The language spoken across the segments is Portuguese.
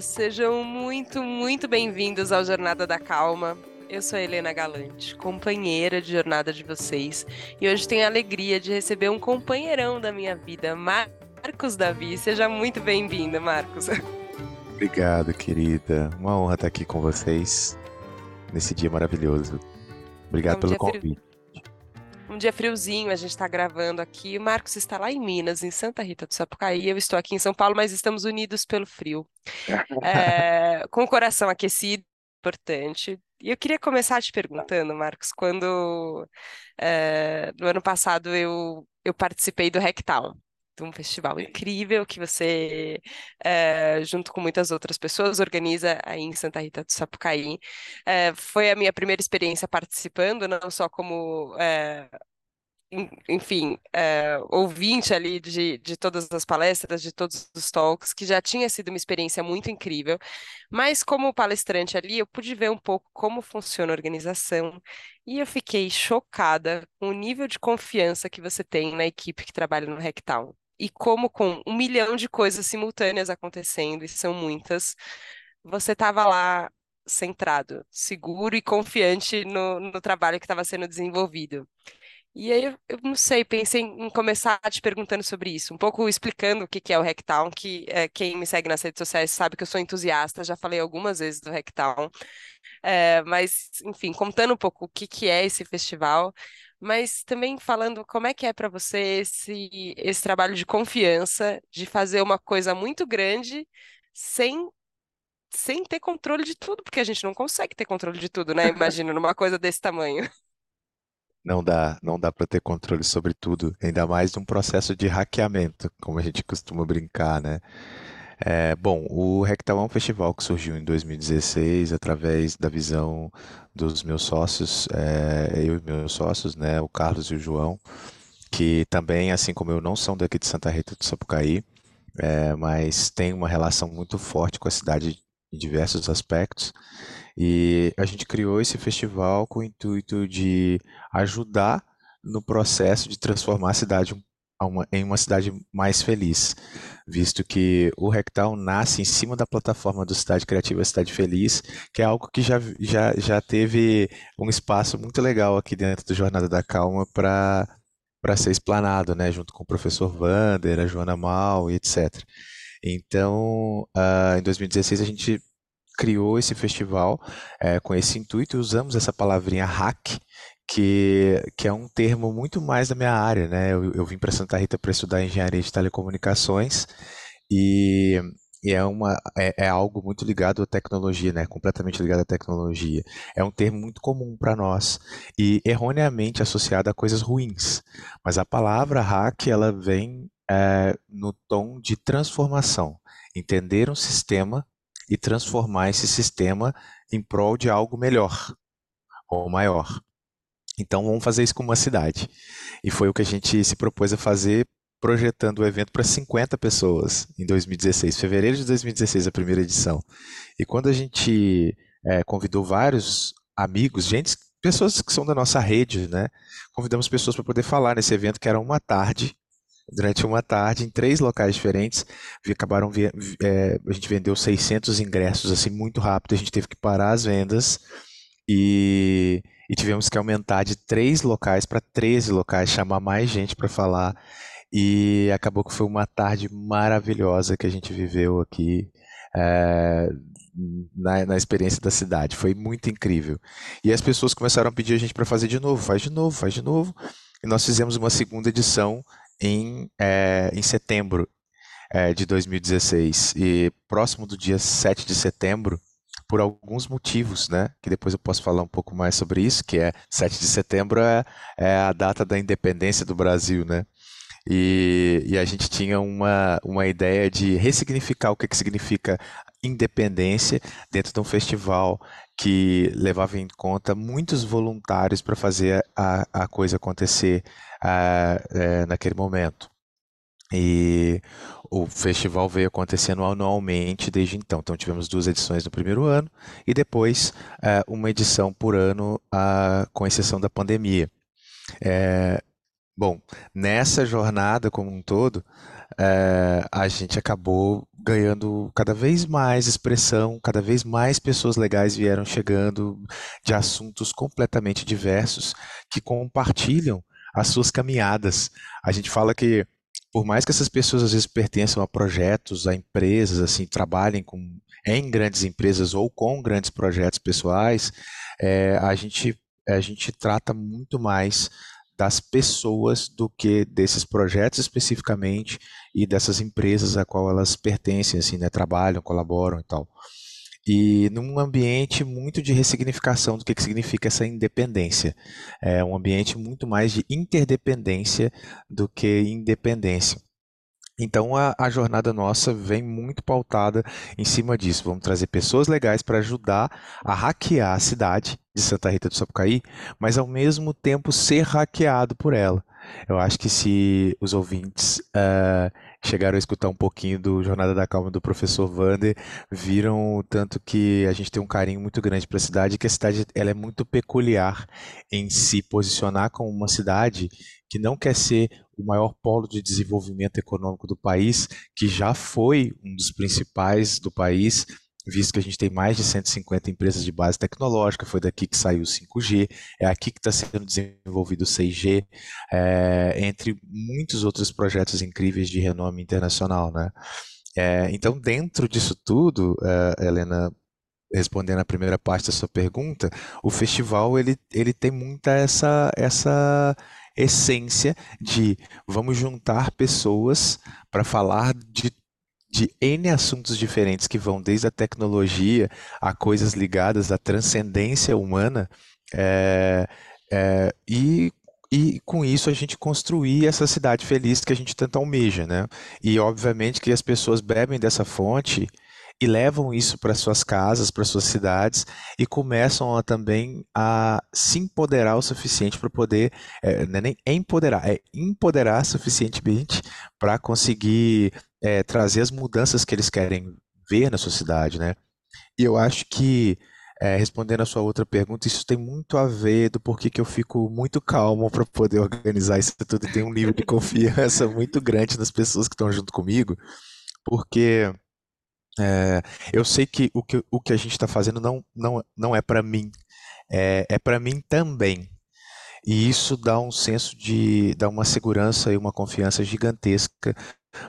sejam muito, muito bem-vindos ao Jornada da Calma. Eu sou a Helena Galante, companheira de jornada de vocês, e hoje tenho a alegria de receber um companheirão da minha vida, Marcos Davi. Seja muito bem-vindo, Marcos. Obrigado, querida. Uma honra estar aqui com vocês nesse dia maravilhoso. Obrigado um pelo convite. Um dia friozinho, a gente está gravando aqui. O Marcos está lá em Minas, em Santa Rita do Sapucaí. Eu estou aqui em São Paulo, mas estamos unidos pelo frio. É, com o coração aquecido, importante. E eu queria começar te perguntando, Marcos, quando é, no ano passado eu, eu participei do Hacktown um festival incrível que você, é, junto com muitas outras pessoas, organiza aí em Santa Rita do Sapucaí. É, foi a minha primeira experiência participando, não só como é, enfim, é, ouvinte ali de, de todas as palestras, de todos os talks, que já tinha sido uma experiência muito incrível, mas como palestrante ali, eu pude ver um pouco como funciona a organização e eu fiquei chocada com o nível de confiança que você tem na equipe que trabalha no Hacktown e como com um milhão de coisas simultâneas acontecendo, e são muitas, você estava lá centrado, seguro e confiante no, no trabalho que estava sendo desenvolvido. E aí, eu, não sei, pensei em começar te perguntando sobre isso, um pouco explicando o que, que é o Hacktown, que é, quem me segue nas redes sociais sabe que eu sou entusiasta, já falei algumas vezes do Hacktown, é, mas, enfim, contando um pouco o que, que é esse festival, mas também falando como é que é para você esse, esse trabalho de confiança, de fazer uma coisa muito grande sem sem ter controle de tudo, porque a gente não consegue ter controle de tudo, né? Imagina numa coisa desse tamanho. Não dá, não dá para ter controle sobre tudo, ainda mais num processo de hackeamento, como a gente costuma brincar, né? É, bom, o Rectal é um festival que surgiu em 2016 através da visão dos meus sócios, é, eu e meus sócios, né, o Carlos e o João, que também, assim como eu, não são daqui de Santa Rita do Sapucaí, é, mas tem uma relação muito forte com a cidade em diversos aspectos. E a gente criou esse festival com o intuito de ajudar no processo de transformar a cidade uma, em uma cidade mais feliz, visto que o Rectal nasce em cima da plataforma do Cidade Criativa Cidade Feliz, que é algo que já, já, já teve um espaço muito legal aqui dentro do Jornada da Calma para para ser explanado, né, junto com o professor Vander, a Joana Mal e etc. Então, uh, em 2016 a gente criou esse festival é, com esse intuito e usamos essa palavrinha hack que, que é um termo muito mais da minha área, né? Eu, eu vim para Santa Rita para estudar engenharia de telecomunicações e, e é, uma, é, é, algo muito ligado à tecnologia, né? Completamente ligado à tecnologia. É um termo muito comum para nós e erroneamente associado a coisas ruins. Mas a palavra hack ela vem é, no tom de transformação, entender um sistema e transformar esse sistema em prol de algo melhor ou maior. Então vamos fazer isso com uma cidade. E foi o que a gente se propôs a fazer projetando o evento para 50 pessoas em 2016, fevereiro de 2016, a primeira edição. E quando a gente é, convidou vários amigos, gente, pessoas que são da nossa rede, né? Convidamos pessoas para poder falar nesse evento que era uma tarde, durante uma tarde, em três locais diferentes. Acabaram, é, a gente vendeu 600 ingressos assim muito rápido, a gente teve que parar as vendas e e tivemos que aumentar de três locais para 13 locais, chamar mais gente para falar. E acabou que foi uma tarde maravilhosa que a gente viveu aqui é, na, na, experiência da cidade. Foi muito incrível. E as pessoas começaram a pedir a gente para fazer de novo, faz de novo, faz de novo. E nós fizemos uma segunda edição em, é, em setembro é, de 2016. E próximo do dia 7 de setembro, por alguns motivos, né? Que depois eu posso falar um pouco mais sobre isso, que é 7 de setembro é, é a data da independência do Brasil, né? E, e, a gente tinha uma, uma ideia de ressignificar o que, que significa independência dentro de um festival que levava em conta muitos voluntários para fazer a, a coisa acontecer uh, naquele momento. E o festival veio acontecendo anualmente desde então. Então tivemos duas edições no primeiro ano e depois é, uma edição por ano, a, com exceção da pandemia. É, bom, nessa jornada como um todo, é, a gente acabou ganhando cada vez mais expressão, cada vez mais pessoas legais vieram chegando de assuntos completamente diversos que compartilham as suas caminhadas. A gente fala que por mais que essas pessoas às vezes pertençam a projetos, a empresas, assim, trabalhem com, em grandes empresas ou com grandes projetos pessoais, é, a gente a gente trata muito mais das pessoas do que desses projetos especificamente e dessas empresas a qual elas pertencem, assim, né, trabalham, colaboram e tal. E num ambiente muito de ressignificação do que, que significa essa independência. É um ambiente muito mais de interdependência do que independência. Então a, a, jornada nossa vem muito pautada em cima disso. Vamos trazer pessoas legais para ajudar a hackear a cidade de Santa Rita do Sapucaí, mas ao mesmo tempo ser hackeado por ela. Eu acho que se os ouvintes uh, chegaram a escutar um pouquinho do Jornada da Calma do professor Vander, viram o tanto que a gente tem um carinho muito grande para a cidade, que a cidade ela é muito peculiar em se posicionar como uma cidade que não quer ser o maior polo de desenvolvimento econômico do país, que já foi um dos principais do país, visto que a gente tem mais de 150 empresas de base tecnológica, foi daqui que saiu o 5G, é aqui que está sendo desenvolvido o 6G, é, entre muitos outros projetos incríveis de renome internacional, né? É, então, dentro disso tudo, é, Helena, respondendo a primeira parte da sua pergunta, o festival ele, ele tem muita essa essa essência de vamos juntar pessoas para falar de, de N assuntos diferentes que vão desde a tecnologia a coisas ligadas à transcendência humana é, é, e e com isso a gente construir essa cidade feliz que a gente tanto almeja, né? E obviamente que as pessoas bebem dessa fonte e levam isso para suas casas, para suas cidades e começam a, também a se empoderar o suficiente para poder, é, não é nem empoderar, é empoderar suficientemente para conseguir é, trazer as mudanças que eles querem ver na sua cidade, né? E eu acho que é, respondendo a sua outra pergunta, isso tem muito a ver do porquê que eu fico muito calmo para poder organizar isso tudo e ter um nível de confiança muito grande nas pessoas que estão junto comigo, porque é, eu sei que o que, o que a gente está fazendo não, não, não é para mim, é, é para mim também. E isso dá um senso de, dá uma segurança e uma confiança gigantesca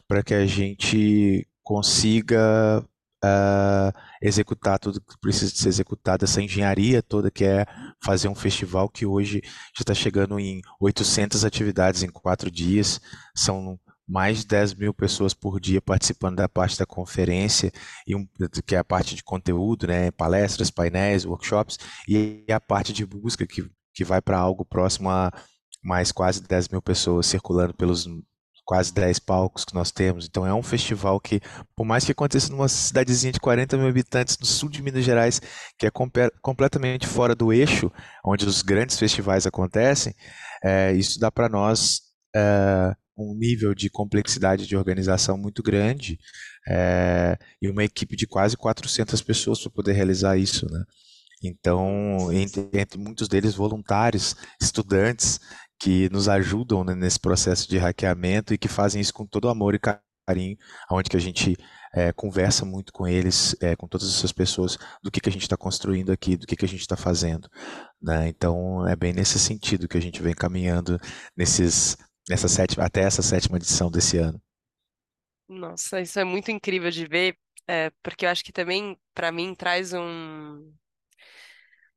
para que a gente consiga uh, executar tudo que precisa ser executado, essa engenharia toda que é fazer um festival que hoje já está chegando em 800 atividades em quatro dias, são mais de 10 mil pessoas por dia participando da parte da conferência, e um, que é a parte de conteúdo, né, palestras, painéis, workshops, e a parte de busca, que, que vai para algo próximo a mais quase 10 mil pessoas circulando pelos quase 10 palcos que nós temos. Então é um festival que, por mais que aconteça numa cidadezinha de 40 mil habitantes no sul de Minas Gerais, que é completamente fora do eixo onde os grandes festivais acontecem, é, isso dá para nós é, um nível de complexidade de organização muito grande é, e uma equipe de quase 400 pessoas para poder realizar isso, né? Então, entre, entre, muitos deles voluntários, estudantes que nos ajudam né, nesse processo de hackeamento e que fazem isso com todo amor e carinho, onde que a gente é, conversa muito com eles, é, com todas essas pessoas, do que, que a gente está construindo aqui, do que, que a gente está fazendo. Né? Então, é bem nesse sentido que a gente vem caminhando nesses nessa sétima, até essa sétima edição desse ano. Nossa, isso é muito incrível de ver, é, porque eu acho que também, para mim, traz um,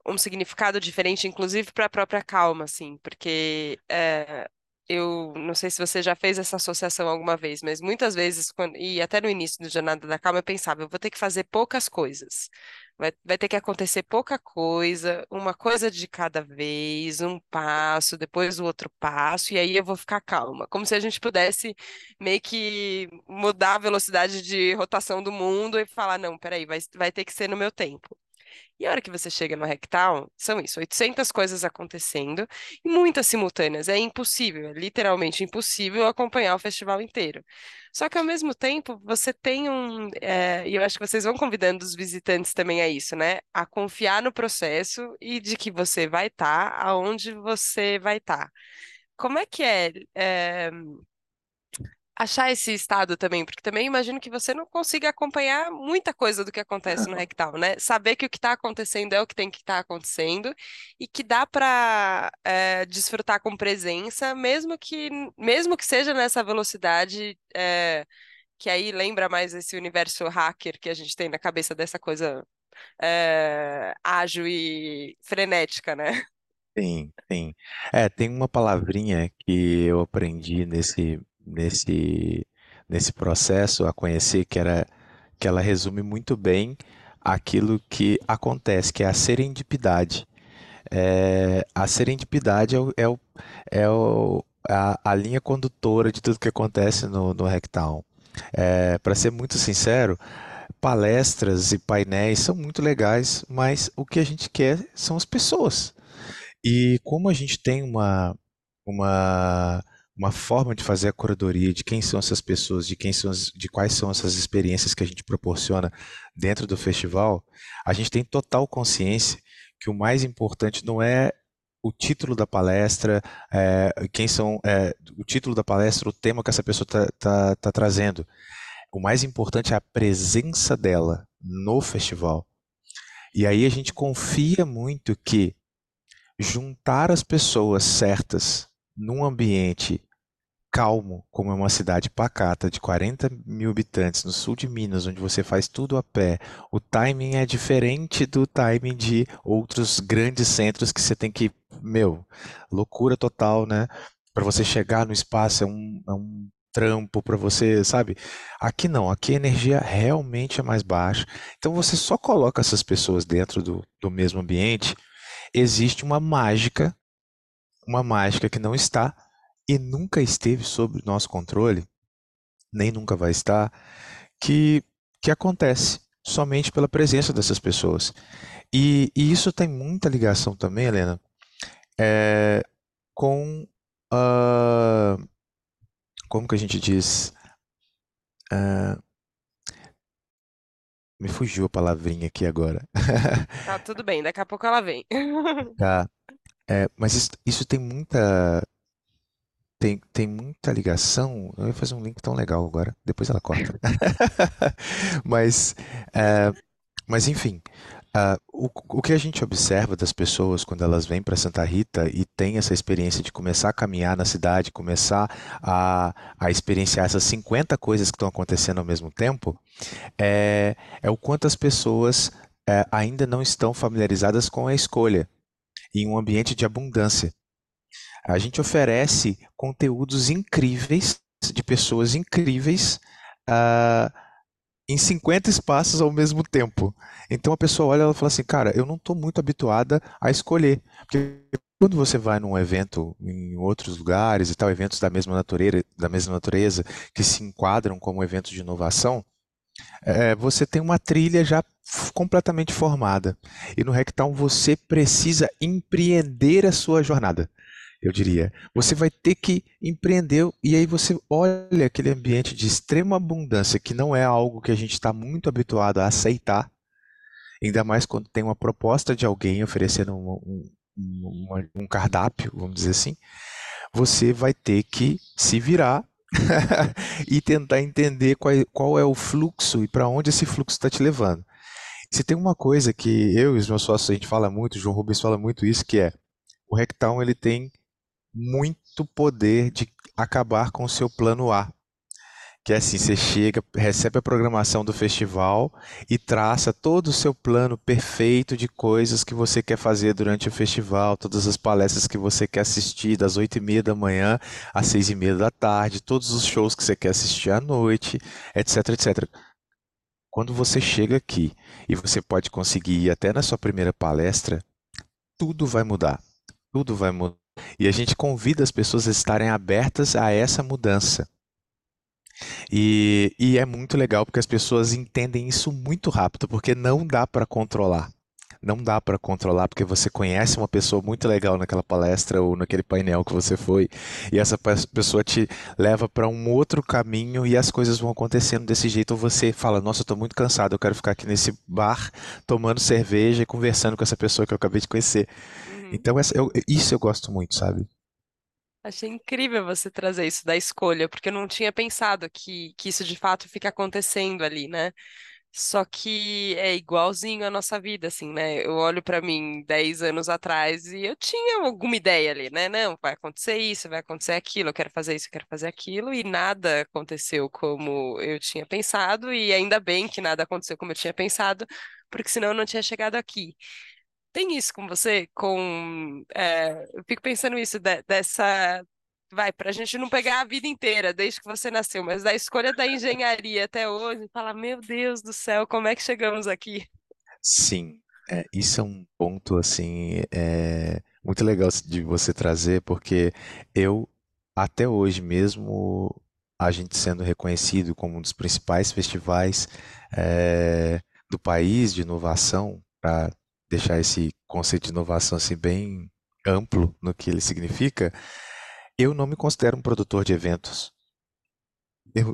um significado diferente, inclusive para a própria calma, assim, porque é, eu não sei se você já fez essa associação alguma vez, mas muitas vezes, quando, e até no início do Jornada da Calma, eu pensava, eu vou ter que fazer poucas coisas. Vai, vai ter que acontecer pouca coisa, uma coisa de cada vez, um passo, depois o outro passo, e aí eu vou ficar calma. Como se a gente pudesse meio que mudar a velocidade de rotação do mundo e falar: não, peraí, vai, vai ter que ser no meu tempo. E a hora que você chega no Hacktown, são isso, 800 coisas acontecendo e muitas simultâneas. É impossível, é literalmente impossível acompanhar o festival inteiro. Só que ao mesmo tempo, você tem um. É, e eu acho que vocês vão convidando os visitantes também a isso, né? A confiar no processo e de que você vai estar tá aonde você vai estar. Tá. Como é que é, é achar esse estado também, porque também imagino que você não consiga acompanhar muita coisa do que acontece no Rectal, né? Saber que o que está acontecendo é o que tem que estar tá acontecendo e que dá para é, desfrutar com presença, mesmo que mesmo que seja nessa velocidade é, que aí lembra mais esse universo hacker que a gente tem na cabeça dessa coisa é, ágil e frenética, né? Sim, sim. É, tem uma palavrinha que eu aprendi nesse, nesse, nesse processo a conhecer que era que ela resume muito bem aquilo que acontece, que é a serendipidade. É, a serendipidade é, o, é, o, é o, a, a linha condutora de tudo que acontece no, no Hacktown. É, Para ser muito sincero, palestras e painéis são muito legais, mas o que a gente quer são as pessoas. E como a gente tem uma, uma, uma forma de fazer a curadoria de quem são essas pessoas, de quem são de quais são essas experiências que a gente proporciona dentro do festival, a gente tem total consciência que o mais importante não é o título da palestra, é, quem são, é, o título da palestra, o tema que essa pessoa está tá, tá trazendo. O mais importante é a presença dela no festival. E aí a gente confia muito que juntar as pessoas certas num ambiente calmo, como é uma cidade pacata de 40 mil habitantes no sul de Minas, onde você faz tudo a pé, o timing é diferente do timing de outros grandes centros que você tem que, meu, loucura total, né? Para você chegar no espaço é um, é um trampo para você, sabe? Aqui não, aqui a energia realmente é mais baixa. Então você só coloca essas pessoas dentro do, do mesmo ambiente existe uma mágica, uma mágica que não está e nunca esteve sob nosso controle, nem nunca vai estar, que, que acontece somente pela presença dessas pessoas. E, e isso tem muita ligação também, Helena, é, com. Uh, como que a gente diz? Uh, me fugiu a palavrinha aqui agora. Tá tudo bem, daqui a pouco ela vem. Tá. É, mas isso, isso tem muita tem, tem muita ligação. Eu ia fazer um link tão legal agora. Depois ela corta. Mas, é, mas enfim, ah, o, o que a gente observa das pessoas quando elas vêm para Santa Rita e têm essa experiência de começar a caminhar na cidade, começar a, a experienciar essas 50 coisas que estão acontecendo ao mesmo tempo, é, é o quanto as pessoas é, ainda não estão familiarizadas com a escolha em um ambiente de abundância. A gente oferece conteúdos incríveis de pessoas incríveis uh, em 50 espaços ao mesmo tempo. Então a pessoa olha e fala assim, cara, eu não estou muito habituada a escolher. Porque quando você vai num evento em outros lugares e tal, eventos da mesma natureza, da mesma natureza que se enquadram como eventos de inovação, é, você tem uma trilha já completamente formada. E no Hacktown você precisa empreender a sua jornada eu diria. Você vai ter que empreender e aí você olha aquele ambiente de extrema abundância que não é algo que a gente está muito habituado a aceitar, ainda mais quando tem uma proposta de alguém oferecendo um, um, um cardápio, vamos dizer assim. Você vai ter que se virar e tentar entender qual, qual é o fluxo e para onde esse fluxo está te levando. Se tem uma coisa que eu e os meus sócios a gente fala muito, o João Rubens fala muito isso, que é o Rectown ele tem muito poder de acabar com o seu plano A. Que é assim, você chega, recebe a programação do festival e traça todo o seu plano perfeito de coisas que você quer fazer durante o festival, todas as palestras que você quer assistir, das oito e meia da manhã às seis e meia da tarde, todos os shows que você quer assistir à noite, etc, etc. Quando você chega aqui e você pode conseguir ir até na sua primeira palestra, tudo vai mudar. Tudo vai mudar e a gente convida as pessoas a estarem abertas a essa mudança. E, e é muito legal porque as pessoas entendem isso muito rápido, porque não dá para controlar. Não dá para controlar porque você conhece uma pessoa muito legal naquela palestra ou naquele painel que você foi, e essa pessoa te leva para um outro caminho e as coisas vão acontecendo desse jeito. Ou você fala: Nossa, eu estou muito cansado, eu quero ficar aqui nesse bar tomando cerveja e conversando com essa pessoa que eu acabei de conhecer. Então, essa, eu, isso eu gosto muito, sabe? Achei incrível você trazer isso da escolha, porque eu não tinha pensado que, que isso de fato fica acontecendo ali, né? Só que é igualzinho à nossa vida, assim, né? Eu olho pra mim 10 anos atrás e eu tinha alguma ideia ali, né? Não, vai acontecer isso, vai acontecer aquilo, eu quero fazer isso, eu quero fazer aquilo, e nada aconteceu como eu tinha pensado, e ainda bem que nada aconteceu como eu tinha pensado, porque senão eu não tinha chegado aqui. Tem isso com você? Com, é, eu fico pensando isso, de- dessa. Vai, para a gente não pegar a vida inteira, desde que você nasceu, mas da escolha da engenharia até hoje, fala, meu Deus do céu, como é que chegamos aqui? Sim, é, isso é um ponto assim é, muito legal de você trazer, porque eu até hoje mesmo a gente sendo reconhecido como um dos principais festivais é, do país de inovação, para deixar esse conceito de inovação assim bem amplo no que ele significa, eu não me considero um produtor de eventos.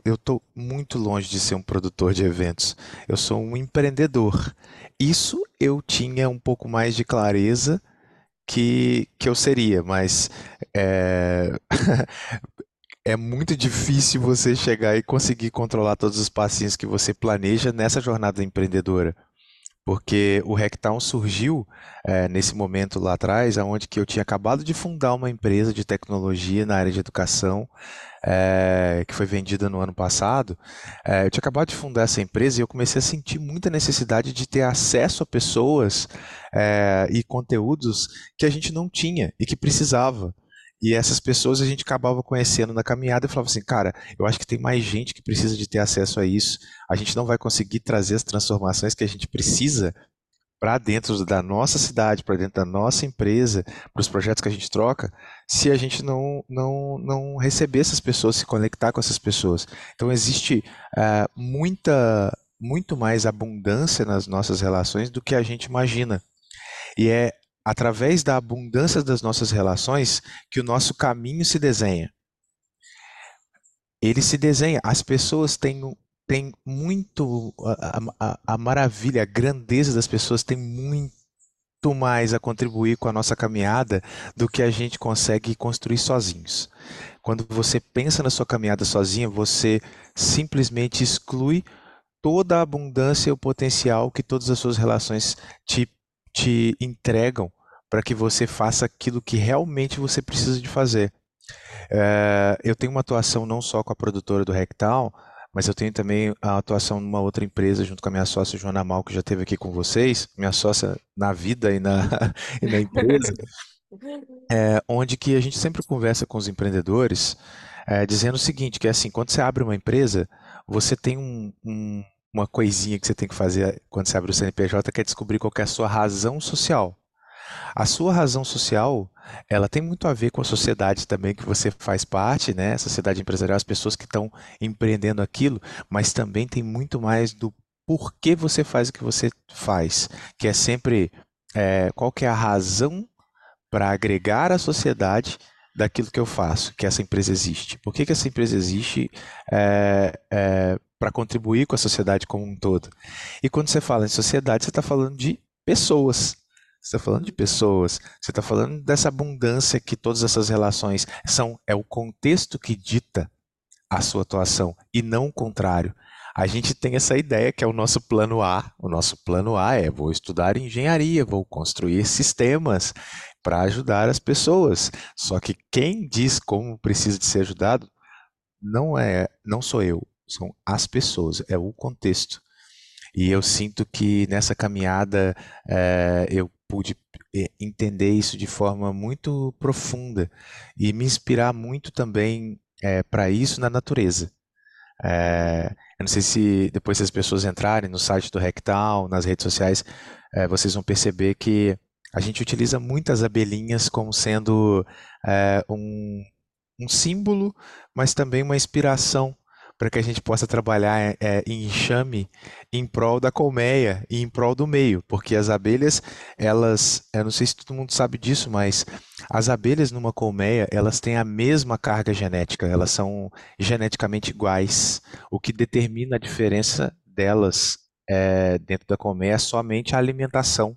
Eu, tô muito longe de ser um produtor de eventos. Eu sou um empreendedor. Isso eu tinha um pouco mais de clareza que, que eu seria, mas é, é muito difícil você chegar e conseguir controlar todos os passinhos que você planeja nessa jornada empreendedora. Porque o Hacktown surgiu eh, nesse momento lá atrás, onde que eu tinha acabado de fundar uma empresa de tecnologia na área de educação, eh, que foi vendida no ano passado. Eh, eu tinha acabado de fundar essa empresa e eu comecei a sentir muita necessidade de ter acesso a pessoas, eh, e conteúdos que a gente não tinha e que precisava. E essas pessoas a gente acabava conhecendo na caminhada e falava assim, cara, eu acho que tem mais gente que precisa de ter acesso a isso. A gente não vai conseguir trazer as transformações que a gente precisa para dentro da nossa cidade, para dentro da nossa empresa, para os projetos que a gente troca, se a gente não, não, não receber essas pessoas, se conectar com essas pessoas. Então existe eh, muita, muito mais abundância nas nossas relações do que a gente imagina. E é através da abundância das nossas relações que o nosso caminho se desenha. Ele se desenha. As pessoas têm, têm muito. A, a, a maravilha, a grandeza das pessoas tem muito mais a contribuir com a nossa caminhada do que a gente consegue construir sozinhos. Quando você pensa na sua caminhada sozinha, você simplesmente exclui toda a abundância e o potencial que todas as suas relações te, te entregam para que você faça aquilo que realmente você precisa de fazer. É, eu tenho uma atuação não só com a produtora do Rectal, mas eu tenho também a atuação numa outra empresa junto com a minha sócia Joana Mal, que já esteve aqui com vocês, minha sócia na vida e na, e na empresa, é, onde que a gente sempre conversa com os empreendedores, é, dizendo o seguinte, que é assim, quando você abre uma empresa, você tem um, um, uma coisinha que você tem que fazer quando você abre o CNPJ, que é descobrir qual é a sua razão social. A sua razão social, ela tem muito a ver com a sociedade também que você faz parte, né? A sociedade empresarial, as pessoas que estão empreendendo aquilo, mas também tem muito mais do porquê você faz o que você faz, que é sempre é, qual que é a razão para agregar à sociedade daquilo que eu faço, que essa empresa existe. Por que, que essa empresa existe é, é, para contribuir com a sociedade como um todo? E quando você fala em sociedade, você está falando de pessoas. Você está falando de pessoas, você está falando dessa abundância que todas essas relações são. É o contexto que dita a sua atuação e não o contrário. A gente tem essa ideia que é o nosso plano A. O nosso plano A é: vou estudar engenharia, vou construir sistemas para ajudar as pessoas. Só que quem diz como precisa de ser ajudado não é, não sou eu, são as pessoas, é o contexto. E eu sinto que nessa caminhada é, eu pude eh, entender isso de forma muito profunda e me inspirar muito também é, para isso na natureza. É, eu não sei se depois se as pessoas entrarem no site do Rectal, nas redes sociais, vocês vão perceber que a gente utiliza muitas abelhinhas como sendo um, um símbolo, mas também uma inspiração para que a gente possa trabalhar é, em enxame em prol da colmeia e em prol do meio, porque as abelhas, elas, eu não sei se todo mundo sabe disso, mas as abelhas numa colmeia, elas têm a mesma carga genética, elas são geneticamente iguais. O que determina a diferença delas é, dentro da colmeia é somente a alimentação,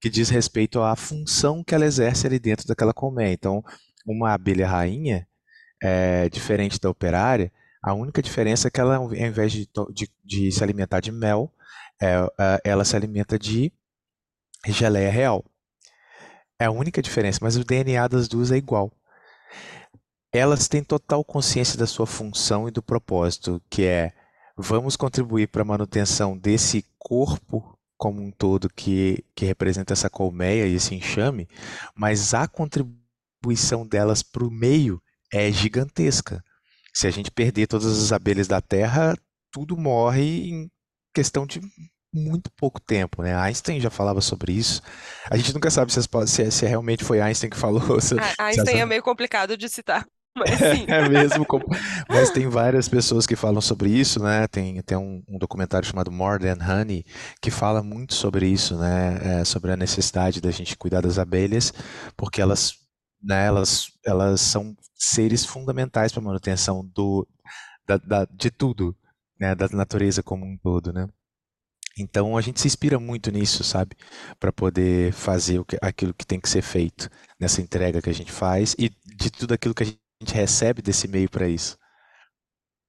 que diz respeito à função que ela exerce ali dentro daquela colmeia. Então, uma abelha rainha, é, diferente da operária, a única diferença é que ela, ao invés de, de, de se alimentar de mel, é, é, ela se alimenta de geleia real. É a única diferença, mas o DNA das duas é igual. Elas têm total consciência da sua função e do propósito, que é vamos contribuir para a manutenção desse corpo como um todo que, que representa essa colmeia e esse enxame, mas a contribuição delas para o meio é gigantesca. Se a gente perder todas as abelhas da Terra, tudo morre em questão de muito pouco tempo, né? Einstein já falava sobre isso. A gente nunca sabe se, se, se realmente foi Einstein que falou. Se, Einstein é meio complicado de citar. Mas sim. É mesmo, mas tem várias pessoas que falam sobre isso, né? Tem, tem um, um documentário chamado More Than Honey que fala muito sobre isso, né? É, sobre a necessidade da gente cuidar das abelhas, porque elas, né, elas, elas são seres fundamentais para a manutenção do, da, da, de tudo, né? Da natureza como um todo, né? Então a gente se inspira muito nisso, sabe? Para poder fazer o que, aquilo que tem que ser feito nessa entrega que a gente faz e de tudo aquilo que a gente recebe desse meio para isso.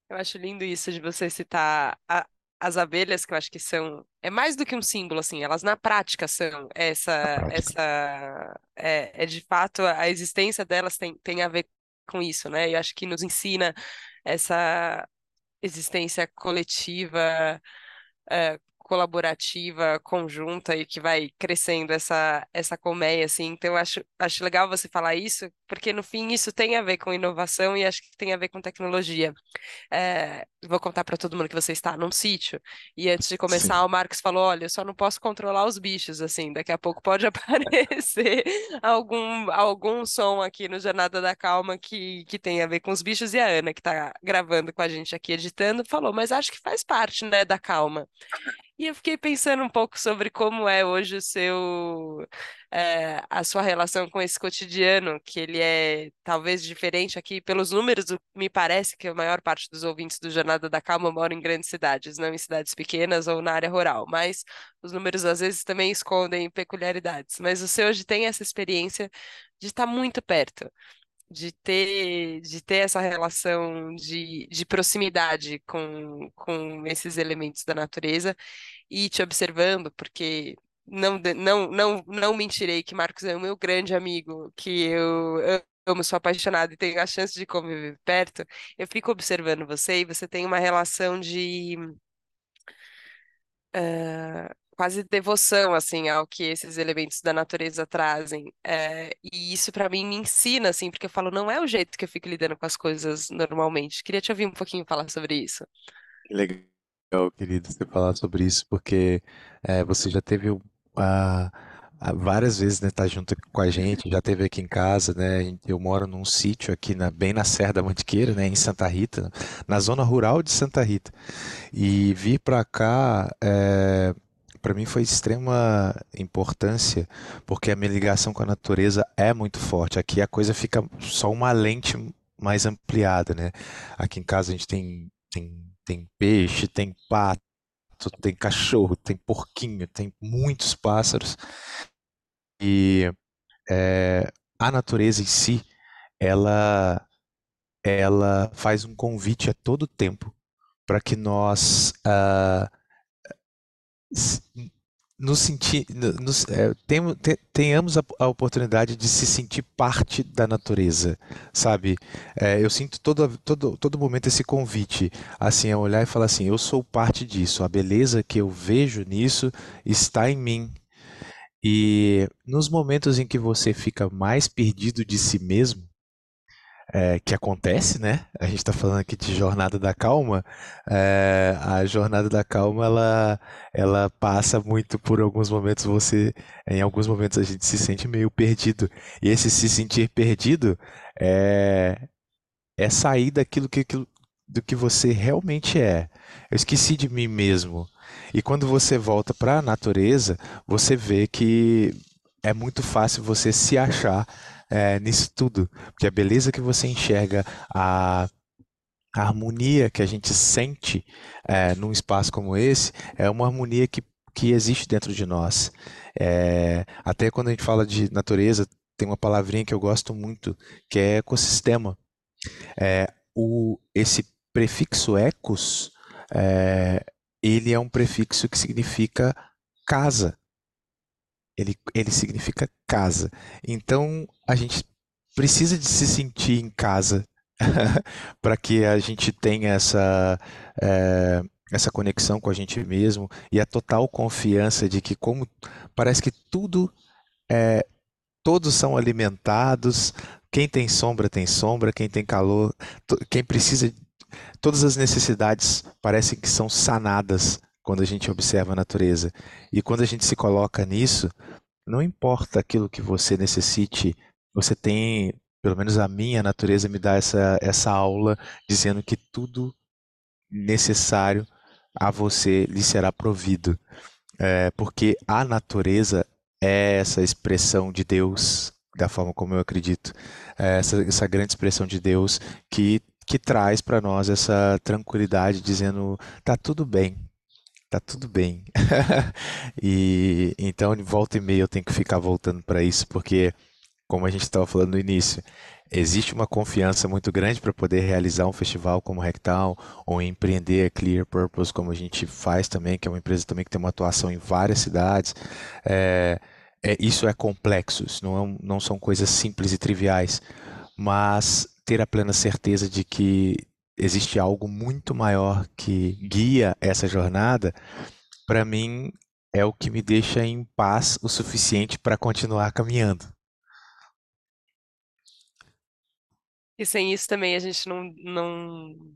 Eu acho lindo isso de você citar a, as abelhas, que eu acho que são. É mais do que um símbolo, assim, elas na prática são essa. Prática. essa é, é, de fato, a existência delas tem, tem a ver com isso, né? Eu acho que nos ensina essa existência coletiva, é, colaborativa, conjunta e que vai crescendo essa, essa colmeia, assim. Então, eu acho, acho legal você falar isso, porque no fim isso tem a ver com inovação e acho que tem a ver com tecnologia. É, vou contar para todo mundo que você está num sítio e antes de começar Sim. o Marcos falou, olha, eu só não posso controlar os bichos, assim, daqui a pouco pode aparecer algum, algum som aqui no Jornada da Calma que, que tem a ver com os bichos e a Ana, que está gravando com a gente aqui, editando, falou, mas acho que faz parte, né, da calma. E eu fiquei pensando um pouco sobre como é hoje o seu, é, a sua relação com esse cotidiano, que ele é talvez diferente aqui pelos números. Me parece que a maior parte dos ouvintes do Jornada da Calma moram em grandes cidades, não em cidades pequenas ou na área rural. Mas os números às vezes também escondem peculiaridades. Mas você hoje tem essa experiência de estar muito perto de ter, de ter essa relação de, de proximidade com, com esses elementos da natureza e te observando, porque não, não, não, não mentirei que Marcos é o meu grande amigo, que eu amo, sou apaixonado e tenho a chance de conviver perto, eu fico observando você e você tem uma relação de. Uh, quase devoção assim ao que esses elementos da natureza trazem. É, e isso para mim me ensina assim, porque eu falo, não é o jeito que eu fico lidando com as coisas normalmente. Queria te ouvir um pouquinho falar sobre isso. Legal, querido, você falar sobre isso, porque é, você já teve a várias vezes, né, tá junto com a gente, já teve aqui em casa, né, eu moro num sítio aqui na, bem na Serra da Mantiqueira, né, em Santa Rita, na zona rural de Santa Rita, e vir para cá é, para mim foi de extrema importância, porque a minha ligação com a natureza é muito forte. Aqui a coisa fica só uma lente mais ampliada, né? Aqui em casa a gente tem, tem, tem peixe, tem pato, tem cachorro, tem porquinho, tem muitos pássaros. E é, a natureza em si, ela, ela faz um convite a todo tempo para que nós uh, nos sentir, é, tenhamos a, a, oportunidade de se sentir parte da natureza, sabe? É, eu sinto todo, todo, todo momento esse convite, assim, a olhar e falar assim, eu sou parte disso, a beleza que eu vejo nisso está em mim. E nos momentos em que você fica mais perdido de si mesmo, é, que acontece, né? A gente está falando aqui de jornada da calma. É, a jornada da calma, ela, ela passa muito por alguns momentos. Você, em alguns momentos, a gente se sente meio perdido. E esse se sentir perdido é, é sair daquilo que, do que você realmente é. Eu esqueci de mim mesmo. E quando você volta para a natureza, você vê que é muito fácil você se achar é, nisso tudo. Porque a beleza que você enxerga, a, a harmonia que a gente sente é, num espaço como esse, é uma harmonia que, que existe dentro de nós. É, até quando a gente fala de natureza, tem uma palavrinha que eu gosto muito, que é ecossistema. É, o, esse prefixo ecos, é, ele é um prefixo que significa casa. Ele, ele significa casa. Então, a gente precisa de se sentir em casa para que a gente tenha essa, é, essa conexão com a gente mesmo e a total confiança de que, como parece que tudo é, todos são alimentados, quem tem sombra tem sombra, quem tem calor, quem precisa, todas as necessidades parecem que são sanadas quando a gente observa a natureza. E quando a gente se coloca nisso, não importa aquilo que você necessite, você tem, pelo menos a minha natureza me dá essa, essa aula dizendo que tudo necessário a você lhe será provido. É, porque a natureza é essa expressão de Deus, da forma como eu acredito, é essa, essa grande expressão de Deus que, que traz para nós essa tranquilidade, dizendo: tá tudo bem, tá tudo bem. e então, de volta e meia, eu tenho que ficar voltando para isso, porque, como a gente estava falando no início, existe uma confiança muito grande para poder realizar um festival como Rectal ou empreender a Clear Purpose, como a gente faz também, que é uma empresa também que tem uma atuação em várias cidades. É, é, isso é complexo, isso não, é, não são coisas simples e triviais, mas ter a plena certeza de que existe algo muito maior que guia essa jornada, para mim é o que me deixa em paz o suficiente para continuar caminhando. E sem isso também a gente não, não,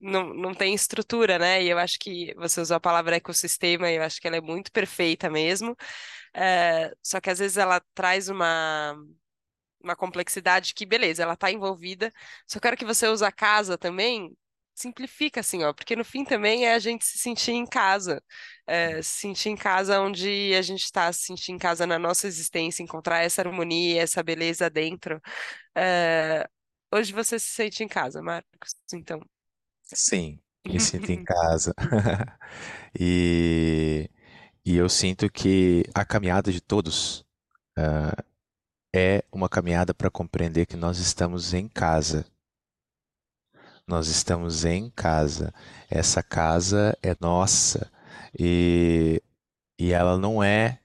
não, não tem estrutura, né? E eu acho que você usou a palavra ecossistema, e eu acho que ela é muito perfeita mesmo. É, só que às vezes ela traz uma, uma complexidade que, beleza, ela está envolvida, só quero que você use a casa também, simplifica assim, ó, porque no fim também é a gente se sentir em casa, é, se sentir em casa onde a gente está, se sentir em casa na nossa existência, encontrar essa harmonia, essa beleza dentro. É, hoje você se sente em casa, Marcos, então. Sim, me sinto em casa. E, e eu sinto que a caminhada de todos uh, é uma caminhada para compreender que nós estamos em casa. Nós estamos em casa. Essa casa é nossa e, e ela não é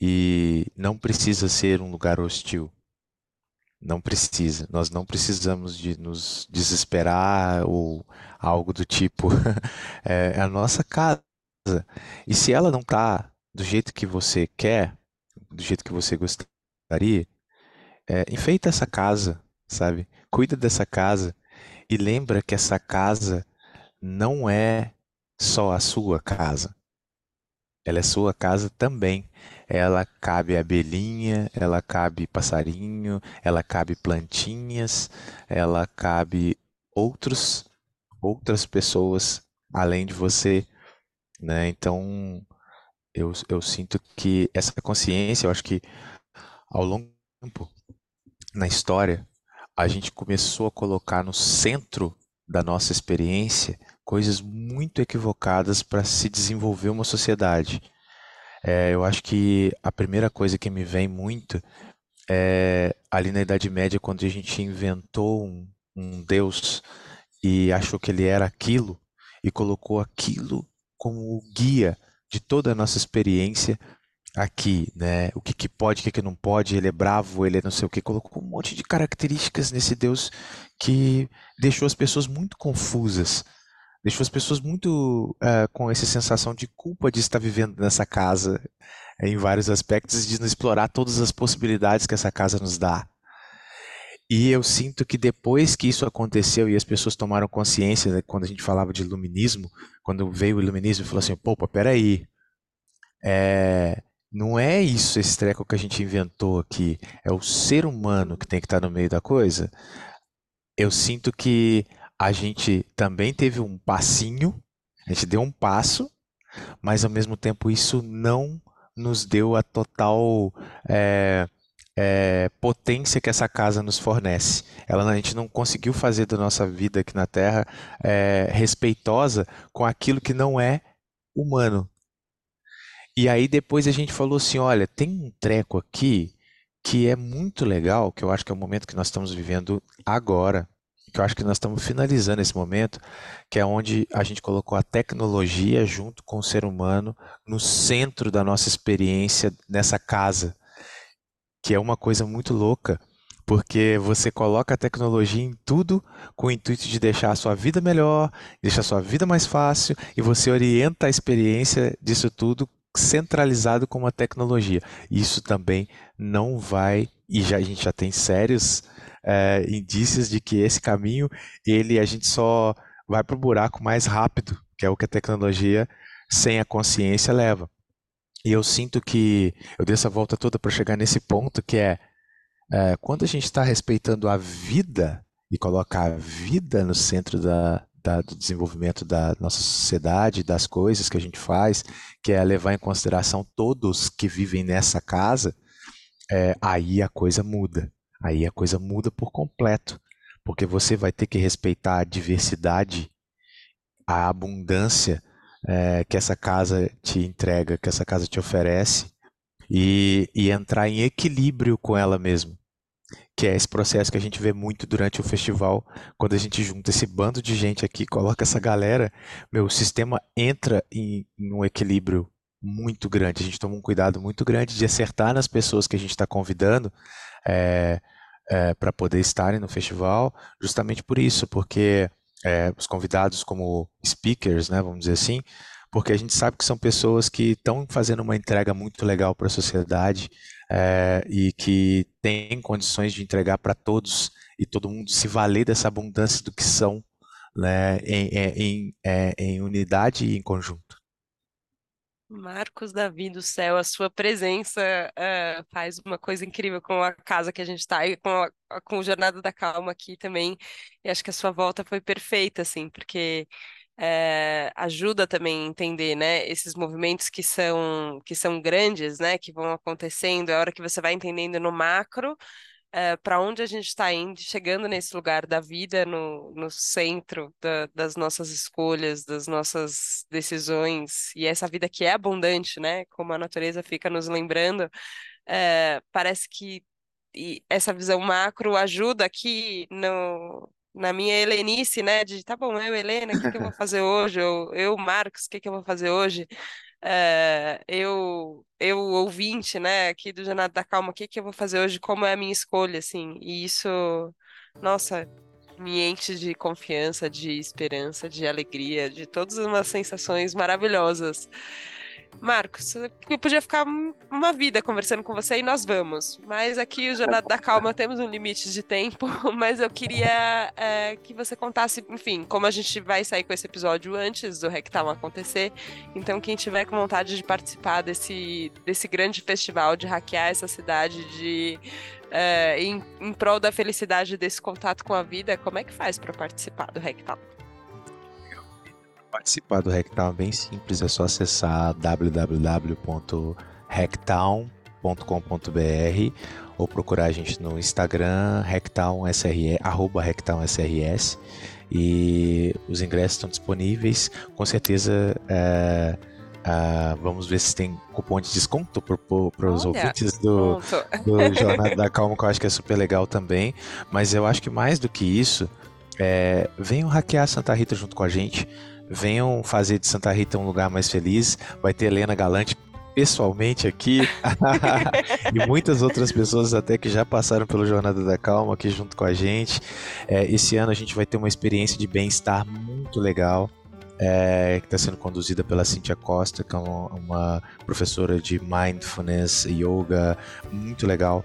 e não precisa ser um lugar hostil. Não precisa. Nós não precisamos de nos desesperar ou algo do tipo. É, é a nossa casa. E se ela não está do jeito que você quer, do jeito que você gostaria, é, enfeita essa casa, sabe? Cuida dessa casa e lembra que essa casa não é só a sua casa. Ela é sua casa também. Ela cabe abelhinha, ela cabe passarinho, ela cabe plantinhas, ela cabe outros outras pessoas além de você, né? Então eu, eu sinto que essa consciência, eu acho que ao longo do tempo na história, a gente começou a colocar no centro da nossa experiência coisas muito equivocadas para se desenvolver uma sociedade. É, eu acho que a primeira coisa que me vem muito é ali na Idade Média, quando a gente inventou um, um Deus e achou que ele era aquilo e colocou aquilo como guia de toda a nossa experiência aqui, né? O que, que pode, o que, que não pode, ele é bravo, ele é não sei o que, colocou um monte de características nesse Deus que deixou as pessoas muito confusas, deixou as pessoas muito uh, com essa sensação de culpa de estar vivendo nessa casa em vários aspectos, de não explorar todas as possibilidades que essa casa nos dá. E eu sinto que depois que isso aconteceu e as pessoas tomaram consciência, né, quando a gente falava de iluminismo, quando veio o iluminismo falou assim, pô, peraí, é, não é isso esse treco que a gente inventou aqui, é o ser humano que tem que estar no meio da coisa. Eu sinto que a gente também teve um passinho, a gente deu um passo, mas ao mesmo tempo isso não nos deu a total é, é, potência que essa casa nos fornece. Ela, a gente não conseguiu fazer da nossa vida aqui na Terra é, respeitosa com aquilo que não é humano. E aí depois a gente falou assim, olha, tem um treco aqui que é muito legal, que eu acho que é o momento que nós estamos vivendo agora, que eu acho que nós estamos finalizando esse momento, que é onde a gente colocou a tecnologia junto com o ser humano no centro da nossa experiência nessa casa, que é uma coisa muito louca, porque você coloca a tecnologia em tudo com o intuito de deixar a sua vida melhor, deixar a sua vida mais fácil e você orienta a experiência disso tudo centralizado com a tecnologia. Isso também não vai, e já, a gente já tem sérios é, indícios de que esse caminho, ele a gente só vai para o buraco mais rápido, que é o que a tecnologia sem a consciência leva. E eu sinto que eu dei essa volta toda para chegar nesse ponto que é é, quando a gente está respeitando a vida e coloca a vida no centro da, da, do desenvolvimento da nossa sociedade, das coisas que a gente faz, que é levar em consideração todos que vivem nessa casa, é, aí a coisa muda. Aí a coisa muda por completo. Porque você vai ter que respeitar a diversidade, a abundância é, que essa casa te entrega, que essa casa te oferece, e, e entrar em equilíbrio com ela mesmo. Que é esse processo que a gente vê muito durante o festival, quando a gente junta esse bando de gente aqui, coloca essa galera, meu, o sistema entra em, em um equilíbrio muito grande. A gente toma um cuidado muito grande de acertar nas pessoas que a gente está convidando é, é, para poder estarem no festival, justamente por isso, porque é, os convidados como speakers, né, vamos dizer assim, porque a gente sabe que são pessoas que estão fazendo uma entrega muito legal para a sociedade é, e que têm condições de entregar para todos e todo mundo se valer dessa abundância do que são né, em, em, em, em unidade e em conjunto. Marcos Davi do céu, a sua presença uh, faz uma coisa incrível com a casa que a gente está e com, a, com o Jornada da Calma aqui também. E acho que a sua volta foi perfeita, assim, porque é, ajuda também a entender, né, esses movimentos que são que são grandes, né, que vão acontecendo, é a hora que você vai entendendo no macro é, eh, para onde a gente está indo, chegando nesse lugar da vida, no, no centro da, das nossas escolhas, das nossas decisões, e essa vida que é abundante, né, como a natureza fica nos lembrando, é, parece que essa visão macro ajuda aqui no, na minha helenice, né? De tá bom, eu, Helena, o que, que eu vou fazer hoje? Eu, eu Marcos, o que, que eu vou fazer hoje? É, eu, eu ouvinte, né, aqui do Jornada da Calma, o que, que eu vou fazer hoje? Como é a minha escolha, assim? E isso, nossa, me enche de confiança, de esperança, de alegria, de todas umas sensações maravilhosas. Marcos, eu podia ficar uma vida conversando com você e nós vamos. Mas aqui o Jornada da Calma temos um limite de tempo, mas eu queria é, que você contasse, enfim, como a gente vai sair com esse episódio antes do Rectal acontecer. Então, quem tiver com vontade de participar desse, desse grande festival, de hackear essa cidade, de é, em, em prol da felicidade desse contato com a vida, como é que faz para participar do Rectal? Participar do Hacktown é bem simples, é só acessar www.hacktown.com.br ou procurar a gente no Instagram, HacktownSRS, arroba HacktownSRS e os ingressos estão disponíveis. Com certeza é, é, vamos ver se tem cupom de desconto para os ouvintes do, do Jornada da Calma, que eu acho que é super legal também. Mas eu acho que mais do que isso, é, venham hackear Santa Rita junto com a gente. Venham fazer de Santa Rita um lugar mais feliz. Vai ter Helena Galante pessoalmente aqui e muitas outras pessoas até que já passaram pelo Jornada da Calma aqui junto com a gente. É, esse ano a gente vai ter uma experiência de bem-estar muito legal é, que está sendo conduzida pela Cintia Costa, que é uma, uma, professora de mindfulness, yoga, muito legal.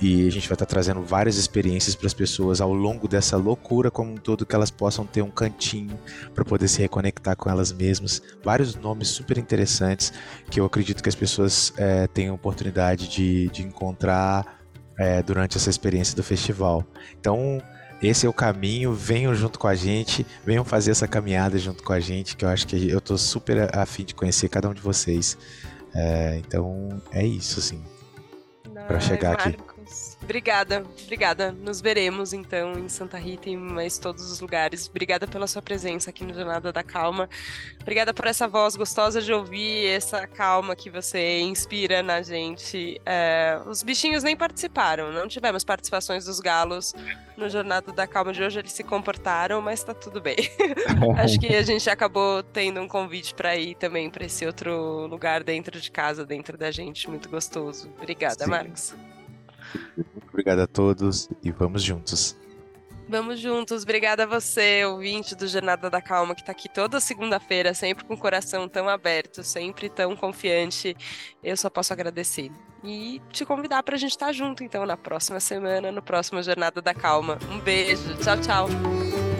E a gente vai estar tá trazendo várias experiências para as pessoas ao longo dessa loucura como um todo, que elas possam ter um cantinho para poder se reconectar com elas mesmas. Vários nomes super interessantes que eu acredito que as pessoas é, tenham oportunidade de, de encontrar é, durante essa experiência do festival. Então, esse é o caminho, venham junto com a gente, venham fazer essa caminhada junto com a gente, que eu acho que eu tô super afim de conhecer cada um de vocês. É, então é isso, assim. Para chegar Marcos. aqui. Obrigada, obrigada. Nos veremos então em Santa Rita e mais todos os lugares. Obrigada pela sua presença aqui no Jornada da Calma. Obrigada por essa voz gostosa de ouvir, essa calma que você inspira na gente. É, os bichinhos nem participaram, não tivemos participações dos galos no Jornada da Calma de hoje. Eles se comportaram, mas tá tudo bem. Acho que a gente acabou tendo um convite para ir também para esse outro lugar dentro de casa, dentro da gente, muito gostoso. Obrigada, Sim. Marcos. Muito obrigado a todos e vamos juntos. Vamos juntos. Obrigada a você, ouvinte do Jornada da Calma, que está aqui toda segunda-feira, sempre com o coração tão aberto, sempre tão confiante. Eu só posso agradecer. E te convidar para a gente estar tá junto, então, na próxima semana, no próximo Jornada da Calma. Um beijo. Tchau, tchau.